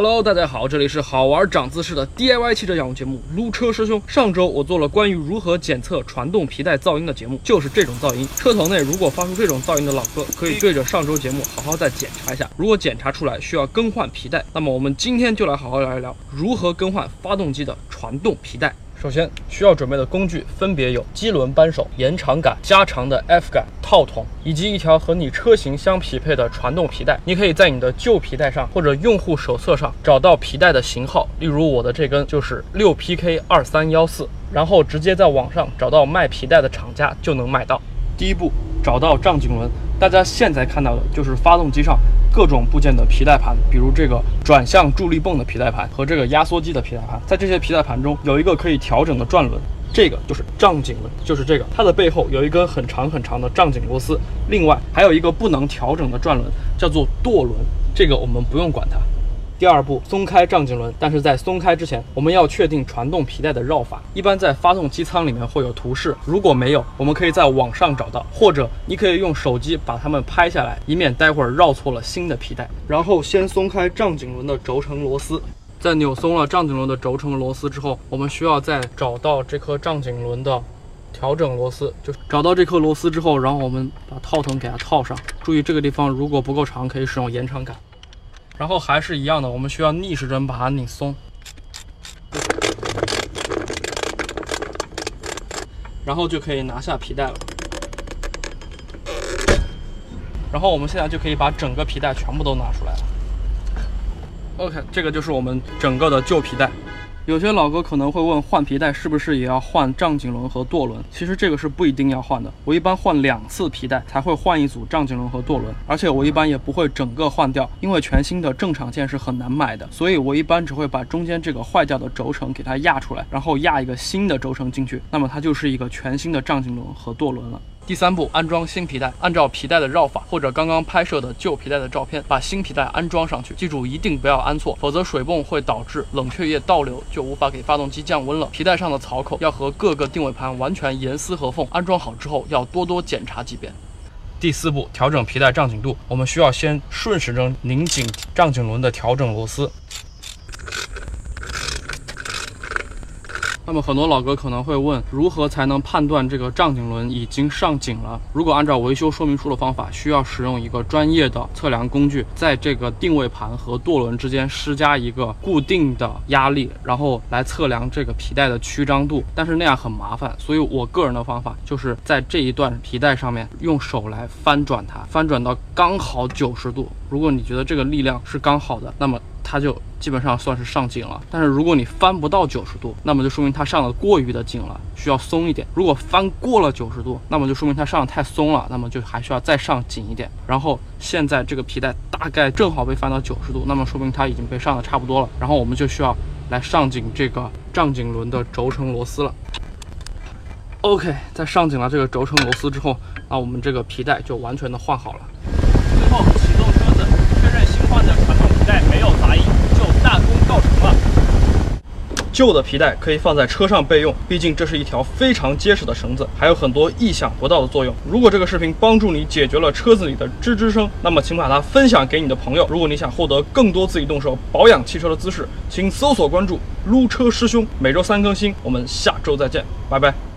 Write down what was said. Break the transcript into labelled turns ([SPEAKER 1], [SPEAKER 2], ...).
[SPEAKER 1] Hello，大家好，这里是好玩长姿势的 DIY 汽车养护节目《撸车师兄》。上周我做了关于如何检测传动皮带噪音的节目，就是这种噪音。车头内如果发出这种噪音的老哥，可以对着上周节目好好再检查一下。如果检查出来需要更换皮带，那么我们今天就来好好聊一聊如何更换发动机的传动皮带。首先需要准备的工具分别有机轮扳手、延长杆、加长的 F 杆、套筒，以及一条和你车型相匹配的传动皮带。你可以在你的旧皮带上或者用户手册上找到皮带的型号，例如我的这根就是六 PK 二三幺四，然后直接在网上找到卖皮带的厂家就能买到。第一步，找到胀紧轮。大家现在看到的就是发动机上各种部件的皮带盘，比如这个转向助力泵的皮带盘和这个压缩机的皮带盘。在这些皮带盘中有一个可以调整的转轮，这个就是胀紧轮，就是这个。它的背后有一根很长很长的胀紧螺丝，另外还有一个不能调整的转轮，叫做舵轮，这个我们不用管它。第二步，松开胀紧轮，但是在松开之前，我们要确定传动皮带的绕法。一般在发动机舱里面会有图示，如果没有，我们可以在网上找到，或者你可以用手机把它们拍下来，以免待会儿绕错了新的皮带。然后先松开胀紧轮的轴承螺丝，在扭松了胀紧轮的轴承螺丝之后，我们需要再找到这颗胀紧轮的调整螺丝，就找到这颗螺丝之后，然后我们把套筒给它套上。注意这个地方如果不够长，可以使用延长杆。然后还是一样的，我们需要逆时针把它拧松，然后就可以拿下皮带了。然后我们现在就可以把整个皮带全部都拿出来了。OK，这个就是我们整个的旧皮带。有些老哥可能会问，换皮带是不是也要换胀紧轮和舵轮？其实这个是不一定要换的。我一般换两次皮带才会换一组胀紧轮和舵轮，而且我一般也不会整个换掉，因为全新的正厂件是很难买的，所以我一般只会把中间这个坏掉的轴承给它压出来，然后压一个新的轴承进去，那么它就是一个全新的胀紧轮和舵轮了。第三步，安装新皮带。按照皮带的绕法，或者刚刚拍摄的旧皮带的照片，把新皮带安装上去。记住，一定不要安错，否则水泵会导致冷却液倒流，就无法给发动机降温了。皮带上的槽口要和各个定位盘完全严丝合缝。安装好之后，要多多检查几遍。第四步，调整皮带胀紧度。我们需要先顺时针拧紧胀紧轮的调整螺丝。那么很多老哥可能会问，如何才能判断这个胀紧轮已经上紧了？如果按照维修说明书的方法，需要使用一个专业的测量工具，在这个定位盘和舵轮之间施加一个固定的压力，然后来测量这个皮带的曲张度。但是那样很麻烦，所以我个人的方法就是在这一段皮带上面用手来翻转它，翻转到刚好九十度。如果你觉得这个力量是刚好的，那么它就基本上算是上紧了。但是如果你翻不到九十度，那么就说明它上的过于的紧了，需要松一点。如果翻过了九十度，那么就说明它上的太松了，那么就还需要再上紧一点。然后现在这个皮带大概正好被翻到九十度，那么说明它已经被上的差不多了。然后我们就需要来上紧这个胀紧轮的轴承螺丝了。OK，在上紧了这个轴承螺丝之后，那我们这个皮带就完全的换好了。最后启动车子，确认新换的传带没有杂音，就大功告成了。旧的皮带可以放在车上备用，毕竟这是一条非常结实的绳子，还有很多意想不到的作用。如果这个视频帮助你解决了车子里的吱吱声，那么请把它分享给你的朋友。如果你想获得更多自己动手保养汽车的姿势，请搜索关注“撸车师兄”，每周三更新。我们下周再见，拜拜。